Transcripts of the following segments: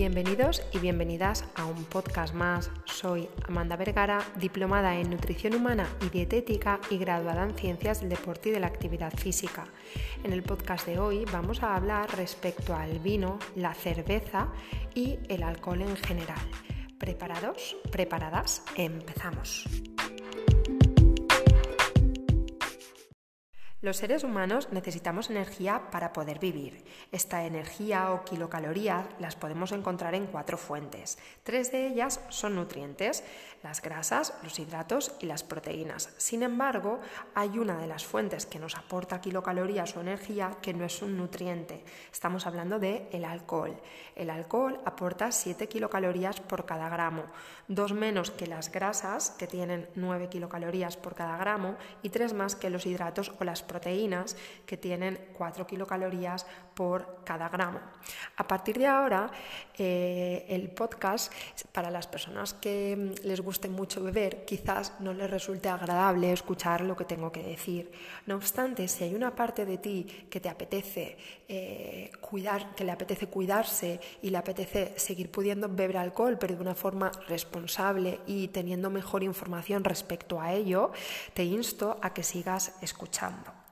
Bienvenidos y bienvenidas a un podcast más. Soy Amanda Vergara, diplomada en nutrición humana y dietética y graduada en ciencias del deporte y de la actividad física. En el podcast de hoy vamos a hablar respecto al vino, la cerveza y el alcohol en general. ¿Preparados? ¿Preparadas? Empezamos. Los seres humanos necesitamos energía para poder vivir. Esta energía o kilocalorías las podemos encontrar en cuatro fuentes. Tres de ellas son nutrientes, las grasas, los hidratos y las proteínas. Sin embargo, hay una de las fuentes que nos aporta kilocalorías o energía que no es un nutriente. Estamos hablando de el alcohol. El alcohol aporta 7 kilocalorías por cada gramo, dos menos que las grasas, que tienen 9 kilocalorías por cada gramo, y tres más que los hidratos o las proteínas que tienen 4 kilocalorías por cada gramo. A partir de ahora, eh, el podcast, para las personas que mm, les guste mucho beber, quizás no les resulte agradable escuchar lo que tengo que decir. No obstante, si hay una parte de ti que te apetece eh, cuidar, que le apetece cuidarse y le apetece seguir pudiendo beber alcohol, pero de una forma responsable y teniendo mejor información respecto a ello, te insto a que sigas escuchando.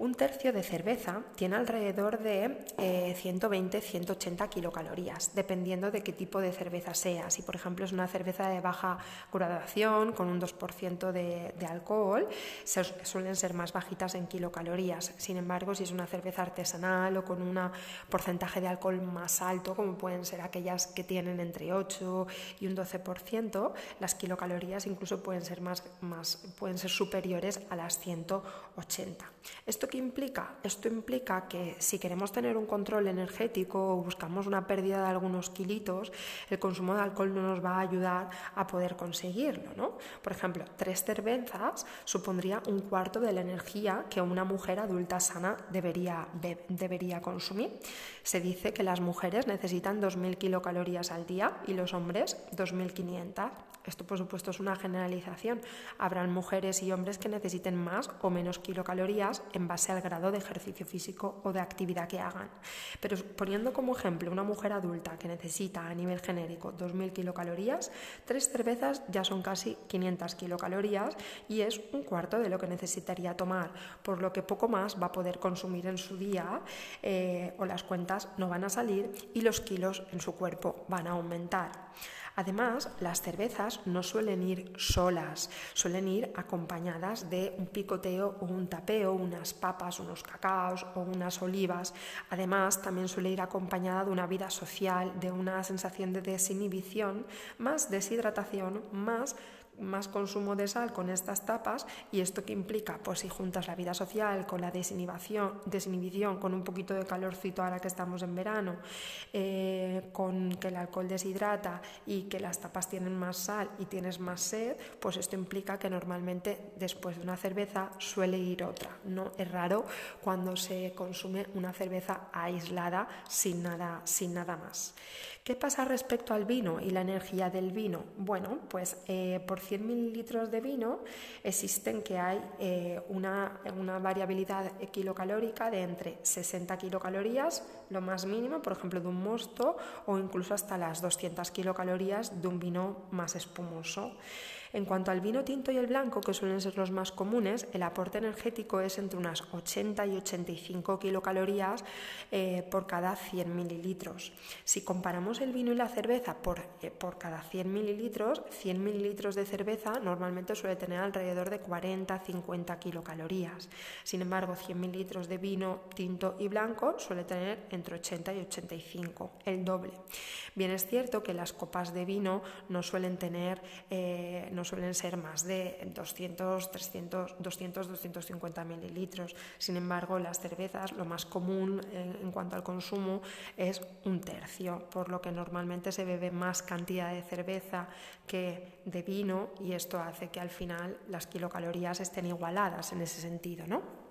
Un tercio de cerveza tiene alrededor de 120-180 eh, kilocalorías, dependiendo de qué tipo de cerveza sea. Si, por ejemplo, es una cerveza de baja graduación, con un 2% de, de, alcohol, suelen ser más bajitas en kilocalorías. Sin embargo, si es una cerveza artesanal o con un porcentaje de alcohol más alto, como pueden ser aquellas que tienen entre 8 y un 12%, las kilocalorías incluso pueden ser, más, más, pueden ser superiores a las 180. Esto qué implica? Esto implica que si queremos tener un control energético o buscamos una pérdida de algunos kilitos, el consumo de alcohol no nos va a ayudar a poder conseguirlo. ¿no? Por ejemplo, tres cervezas supondría un cuarto de la energía que una mujer adulta sana debería, debería consumir. Se dice que las mujeres necesitan 2.000 kilocalorías al día y los hombres 2.500. Esto, por supuesto, es una generalización. Habrán mujeres y hombres que necesiten más o menos kilocalorías en base al grado de ejercicio físico o de actividad que hagan. Pero poniendo como ejemplo una mujer adulta que necesita a nivel genérico 2.000 kilocalorías, tres cervezas ya son casi 500 kilocalorías y es un cuarto de lo que necesitaría tomar, por lo que poco más va a poder consumir en su día eh, o las cuentas no van a salir y los kilos en su cuerpo van a aumentar. Además, las cervezas no suelen ir solas, suelen ir acompañadas de un picoteo o un tapeo, unas papas, unos cacaos o unas olivas. Además, también suele ir acompañada de una vida social, de una sensación de desinhibición, más deshidratación, más más consumo de sal con estas tapas y esto que implica, pues si juntas la vida social con la desinhibición, desinhibición con un poquito de calorcito ahora que estamos en verano, eh, con que el alcohol deshidrata y que las tapas tienen más sal y tienes más sed, pues esto implica que normalmente después de una cerveza suele ir otra. No es raro cuando se consume una cerveza aislada sin nada, sin nada más. ¿Qué pasa respecto al vino y la energía del vino? Bueno, pues eh, por 100 mililitros de vino existen que hay eh, una, una, variabilidad kilocalórica de entre 60 kilocalorías, lo más mínimo, por ejemplo, de un mosto, o incluso hasta las 200 kilocalorías de un vino más espumoso. En cuanto al vino tinto y el blanco, que suelen ser los más comunes, el aporte energético es entre unas 80 y 85 kilocalorías eh, por cada 100 mililitros. Si comparamos el vino y la cerveza por, eh, por cada 100 mililitros, 100 mililitros de cerveza normalmente suele tener alrededor de 40-50 kilocalorías. Sin embargo, 100 mililitros de vino tinto y blanco suele tener entre 80 y 85, el doble. Bien es cierto que las copas de vino no suelen tener... Eh, no suelen ser más de 200, 300, 200, 250 mililitros. Sin embargo, las cervezas, lo más común en, cuanto al consumo es un tercio, por lo que normalmente se bebe más cantidad de cerveza que de vino y esto hace que al final las kilocalorías estén igualadas en ese sentido, ¿no?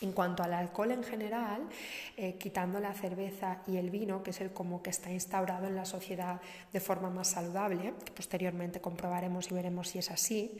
En cuanto al alcohol en general, eh, quitando la cerveza y el vino, que es el como que está instaurado en la sociedad de forma más saludable, que posteriormente comprobaremos y veremos si es así,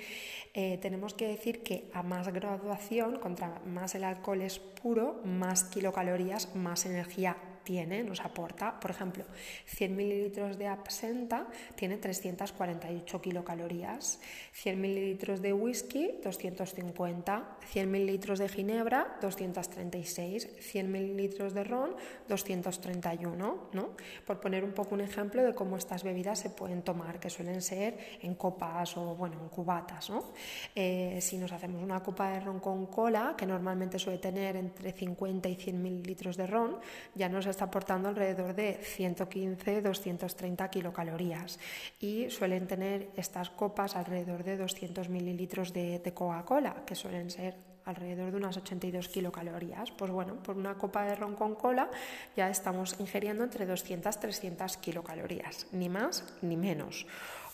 eh, tenemos que decir que a más graduación, contra más el alcohol es puro, más kilocalorías, más energía tiene, nos aporta, por ejemplo, 100 mililitros de absenta tiene 348 kilocalorías, 100 mililitros de whisky 250, 100 mililitros de ginebra 236, 100 mililitros de ron 231, ¿no? Por poner un poco un ejemplo de cómo estas bebidas se pueden tomar, que suelen ser en copas o bueno, en cubatas, ¿no? Eh, si nos hacemos una copa de ron con cola, que normalmente suele tener entre 50 y 100 mililitros de ron, ya nos está aportando alrededor de 115-230 kilocalorías y suelen tener estas copas alrededor de 200 mililitros de, Coca-Cola, que suelen ser alrededor de unas 82 kilocalorías. Pues bueno, por una copa de ron con cola ya estamos ingiriendo entre 200 300 kilocalorías, ni más ni menos.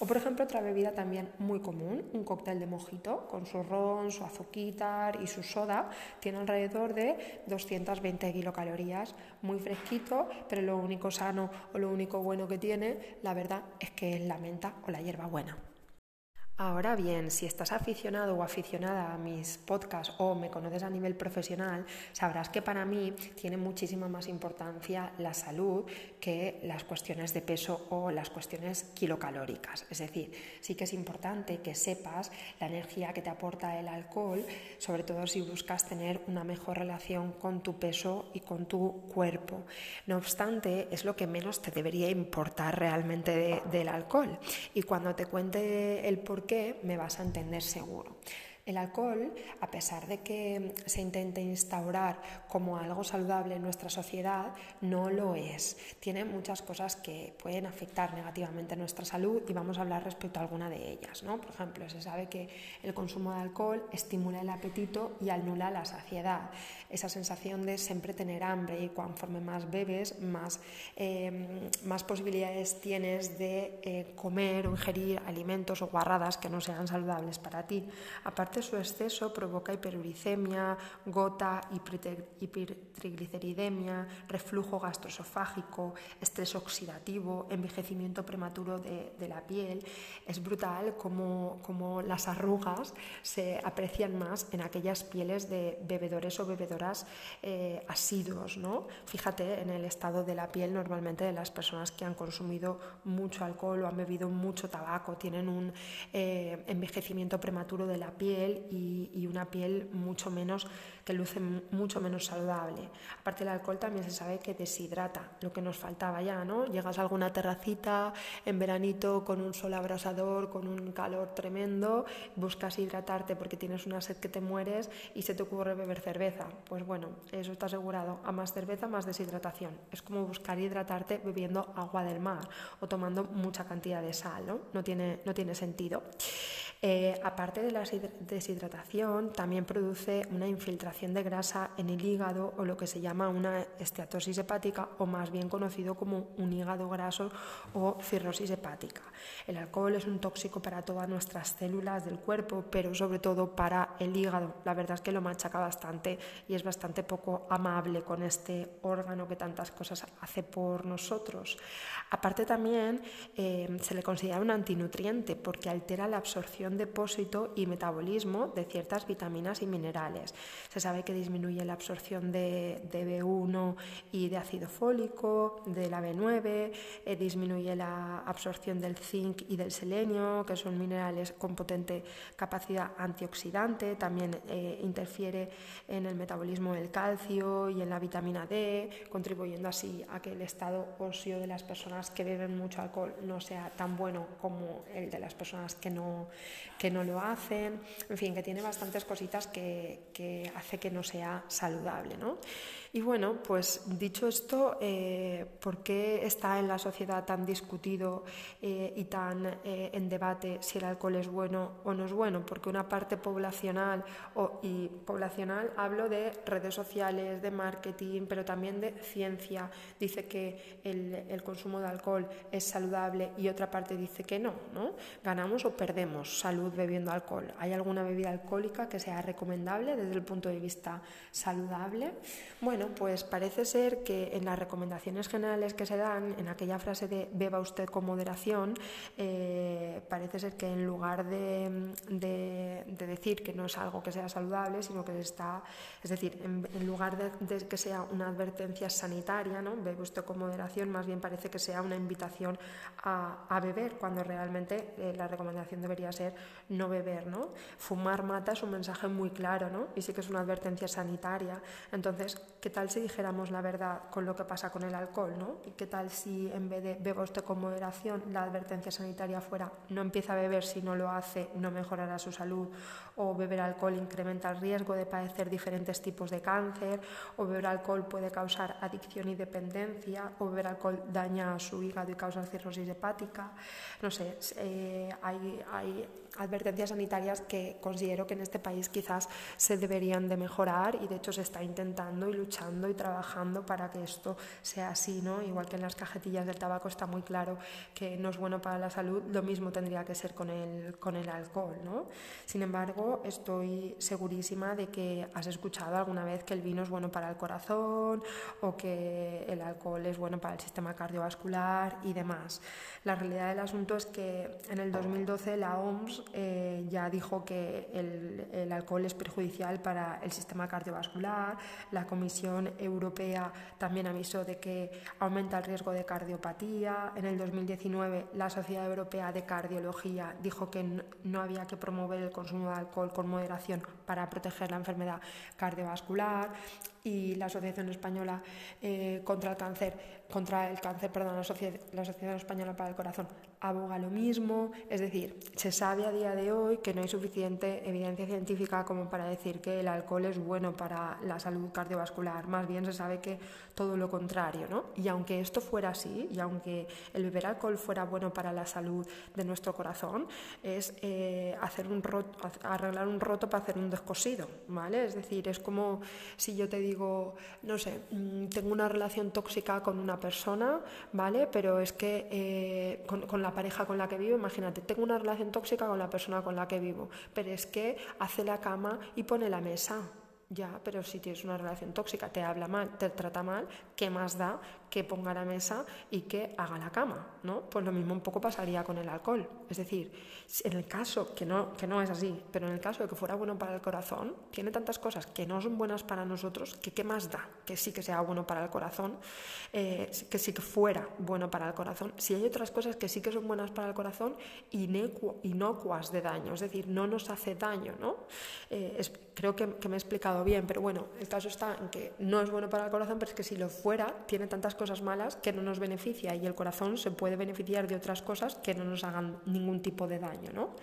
O por ejemplo otra bebida también muy común, un cóctel de mojito con su ron, su azuquitar y su soda, tiene alrededor de 220 kilocalorías, muy fresquito, pero lo único sano o lo único bueno que tiene, la verdad, es que es la menta o la hierba buena. Ahora bien, si estás aficionado o aficionada a mis podcasts o me conoces a nivel profesional, sabrás que para mí tiene muchísima más importancia la salud que las cuestiones de peso o las cuestiones kilocalóricas. Es decir, sí que es importante que sepas la energía que te aporta el alcohol, sobre todo si buscas tener una mejor relación con tu peso y con tu cuerpo. No obstante, es lo que menos te debería importar realmente del alcohol. Y cuando te cuente el por me vas a entender seguro. El alcohol, a pesar de que se intente instaurar como algo saludable en nuestra sociedad, no lo es. Tiene muchas cosas que pueden afectar negativamente a nuestra salud y vamos a hablar respecto a alguna de ellas. ¿no? Por ejemplo, se sabe que el consumo de alcohol estimula el apetito y anula la saciedad. Esa sensación de siempre tener hambre y conforme más bebes, más, em, más posibilidades tienes de eh, comer o ingerir alimentos o guarradas que no sean saludables para ti. Aparte su exceso provoca hiperuricemia, gota, hipertrigliceridemia, reflujo gastroesofágico, estrés oxidativo, envejecimiento prematuro de, la piel. Es brutal como, las arrugas se aprecian más en aquellas pieles de bebedores o bebedoras eh, asiduos. ¿no? Fíjate en el estado de la piel normalmente de las personas que han consumido mucho alcohol o han bebido mucho tabaco, tienen un eh, envejecimiento prematuro de la piel y, una piel mucho menos, que luce mucho menos saludable. Aparte el alcohol también se sabe que deshidrata, lo que nos faltaba ya, ¿no? Llegas a alguna terracita en veranito con un sol abrasador, con un calor tremendo, buscas hidratarte porque tienes una sed que te mueres y se te ocurre beber cerveza. Pues bueno, eso está asegurado. A más cerveza, más deshidratación. Es como buscar hidratarte bebiendo agua del mar o tomando mucha cantidad de sal, ¿no? Tiene, no tiene sentido. Eh, aparte de la deshidratación, también produce una infiltración de grasa en el hígado o lo que se llama una esteatosis hepática o más bien conocido como un hígado graso o cirrosis hepática. El alcohol es un tóxico para todas nuestras células del cuerpo, pero sobre todo para el hígado. La verdad es que lo machaca bastante y es bastante poco amable con este órgano que tantas cosas hace por nosotros. Aparte también eh, se le considera un antinutriente porque altera la absorción depósito y metabolismo de ciertas vitaminas y minerales. Se sabe que disminuye la absorción de, B1 y de ácido fólico, de la B9, eh, disminuye la absorción del zinc y del selenio, que son minerales con potente capacidad antioxidante, también eh, interfiere en el metabolismo del calcio y en la vitamina D, contribuyendo así a que el estado óseo de las personas que beben mucho alcohol no sea tan bueno como el de las personas que no, que no lo hacen, en fin, que tiene bastantes cositas que, que hace que no sea saludable. ¿no? Y bueno, pues dicho esto, eh, ¿por qué está en la sociedad tan discutido eh, y tan eh, en debate si el alcohol es bueno o no es bueno? Porque una parte poblacional, o, y poblacional hablo de redes sociales, de marketing, pero también de ciencia, dice que el, el consumo de alcohol es saludable y otra parte dice que no, ¿no? Ganamos o perdemos salud bebiendo alcohol. ¿Hay alguna bebida alcohólica que sea recomendable desde el punto de vista saludable? Bueno, Bueno, pues parece ser que en las recomendaciones generales que se dan, en aquella frase de beba usted con moderación, eh, parece ser que en lugar de, decir que no es algo que sea saludable, sino que está, es decir, en, lugar de, que sea una advertencia sanitaria, ¿no? bebe usted con moderación, más bien parece que sea una invitación a, beber, cuando realmente eh, la recomendación debería ser no beber. ¿no? Fumar mata es un mensaje muy claro ¿no? y sí que es una advertencia sanitaria. Entonces, ¿qué tal si dijéramos la verdad con lo que pasa con el alcohol? ¿no? ¿Y qué tal si en vez de beba usted con moderación, la advertencia sanitaria fuera no empieza a beber si no lo hace, no mejorará su salud? O beber alcohol incrementa el riesgo de padecer diferentes tipos de cáncer, o beber alcohol puede causar adicción y dependencia, o beber alcohol daña su hígado y causa cirrosis hepática. No sé, eh, hay, hay advertencias sanitarias que considero que en este país quizás se deberían de mejorar y de hecho se está intentando y luchando y trabajando para que esto sea así, ¿no? Igual que en las cajetillas del tabaco está muy claro que no es bueno para la salud, lo mismo tendría que ser con el, con el alcohol, ¿no? Sin embargo, estoy segurísima de que has escuchado alguna vez que el vino es bueno para el corazón o que el alcohol es bueno para el sistema cardiovascular y demás. La realidad del asunto es que en el 2012 la OMS eh, ya dijo que el, el, alcohol es perjudicial para el sistema cardiovascular. La Comisión Europea también avisó de que aumenta el riesgo de cardiopatía. En el 2019 la Sociedad Europea de Cardiología dijo que no había que promover el consumo de alcohol con moderación para proteger la enfermedad cardiovascular y la Asociación Española eh, contra el Cáncer, contra el cáncer, perdón, la, Asociación Española para el Corazón aboga lo mismo, es decir, se sabe a día de hoy que no hay suficiente evidencia científica como para decir que el alcohol es bueno para la salud cardiovascular, más bien se sabe que todo lo contrario, ¿no? Y aunque esto fuera así, y aunque el beber alcohol fuera bueno para la salud de nuestro corazón, es eh, hacer un roto, arreglar un roto para hacer un descosido, ¿vale? Es decir, es como si yo te digo digo, no sé, mm, tengo una relación tóxica con una persona, ¿vale? Pero es que eh, con, con, la pareja con la que vivo, imagínate, tengo una relación tóxica con la persona con la que vivo, pero es que hace la cama y pone la mesa. Ya, pero si tienes una relación tóxica, te habla mal, te trata mal, ¿qué más da que ponga la mesa y que haga la cama, ¿no? Pues lo mismo un poco pasaría con el alcohol. Es decir, en el caso, que no, que no es así, pero en el caso de que fuera bueno para el corazón, tiene tantas cosas que no son buenas para nosotros, que qué más da que sí que sea bueno para el corazón, eh, que sí que fuera bueno para el corazón, si hay otras cosas que sí que son buenas para el corazón, inocuas de daño, es decir, no nos hace daño, ¿no? Eh, creo que, que me he explicado bien, pero bueno, el caso está en que no es bueno para el corazón, pero es que si lo fuera, tiene tantas cosas malas que no nos beneficia y el corazón se puede beneficiar de otras cosas que no nos hagan ningún tipo de daño. ¿no?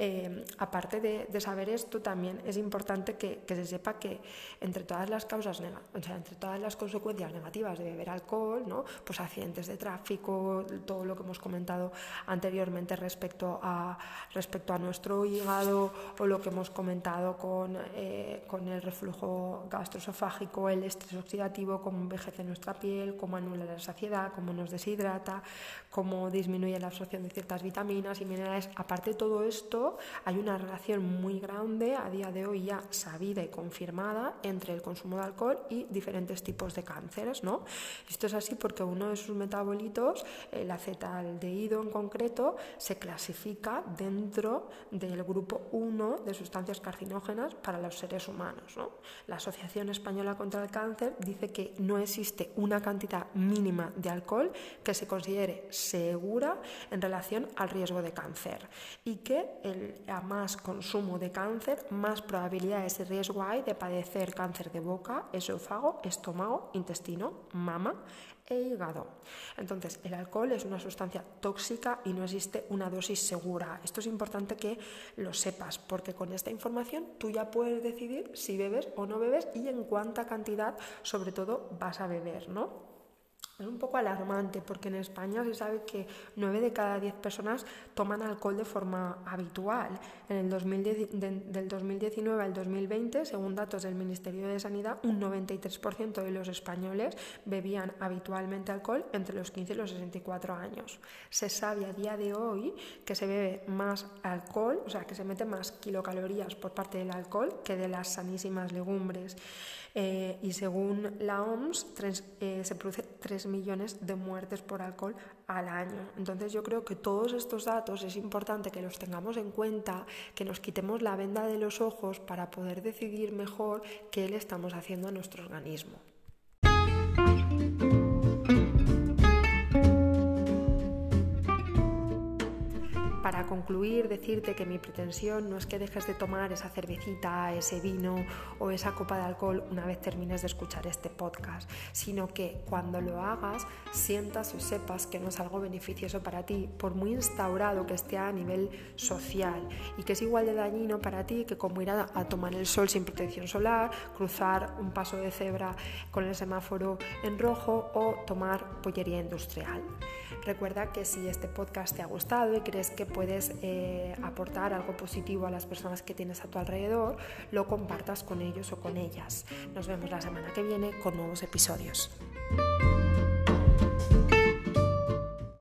Eh, aparte de, saber esto, también es importante que, se sepa que entre todas las causas, o sea, entre todas las consecuencias negativas de beber alcohol, ¿no? pues accidentes de tráfico, todo lo que hemos comentado anteriormente respecto a, respecto a nuestro hígado o lo que hemos comentado con, eh, con el reflujo gastroesofágico, el estrés oxidativo, cómo envejece nuestra piel, cómo anula la saciedad, cómo nos deshidrata, cómo disminuye la absorción de ciertas vitaminas y minerales. Aparte de todo esto, hay una relación muy grande, a día de hoy ya sabida y confirmada, entre el consumo de alcohol y diferentes tipos de cánceres. ¿no? Esto es así porque uno de sus metabolitos, el acetaldehído en concreto, se clasifica dentro del grupo 1 de sustancias carcinógenas para los seres humanos. ¿no? La Asociación Española contra el Cáncer dice que no existe una cantidad mínima de alcohol que se considere segura en relación al riesgo de cáncer y que el a más consumo de cáncer, más probabilidades y riesgo hay de padecer cáncer de boca, esófago, estómago, intestino, mama e hígado. Entonces, el alcohol es una sustancia tóxica y no existe una dosis segura. Esto es importante que lo sepas, porque con esta información tú ya puedes decidir si bebes o no bebes y en cuánta cantidad, sobre todo, vas a beber, ¿no? Es un poco alarmante porque en España se sabe que 9 de cada 10 personas toman alcohol de forma habitual. En el 2010, del 2019 al 2020, según datos del Ministerio de Sanidad, un 93% de los españoles bebían habitualmente alcohol entre los 15 y los 64 años. Se sabe a día de hoy que se bebe más alcohol, o sea, que se mete más kilocalorías por parte del alcohol que de las sanísimas legumbres. Eh, y según la OMS eh, se produce 3 millones de muertes por alcohol al año. Entonces yo creo que todos estos datos es importante que los tengamos en cuenta, que nos quitemos la venda de los ojos para poder decidir mejor qué le estamos haciendo a nuestro organismo. Concluir, decirte que mi pretensión no es que dejes de tomar esa cervecita, ese vino o esa copa de alcohol una vez termines de escuchar este podcast, sino que cuando lo hagas sientas o sepas que no es algo beneficioso para ti, por muy instaurado que esté a nivel social y que es igual de dañino para ti que como ir a, tomar el sol sin protección solar, cruzar un paso de cebra con el semáforo en rojo o tomar pollería industrial. Recuerda que si este podcast te ha gustado y crees que puedes eh, aportar algo positivo a las personas que tienes a tu alrededor, lo compartas con ellos o con ellas. Nos vemos la semana que viene con nuevos episodios.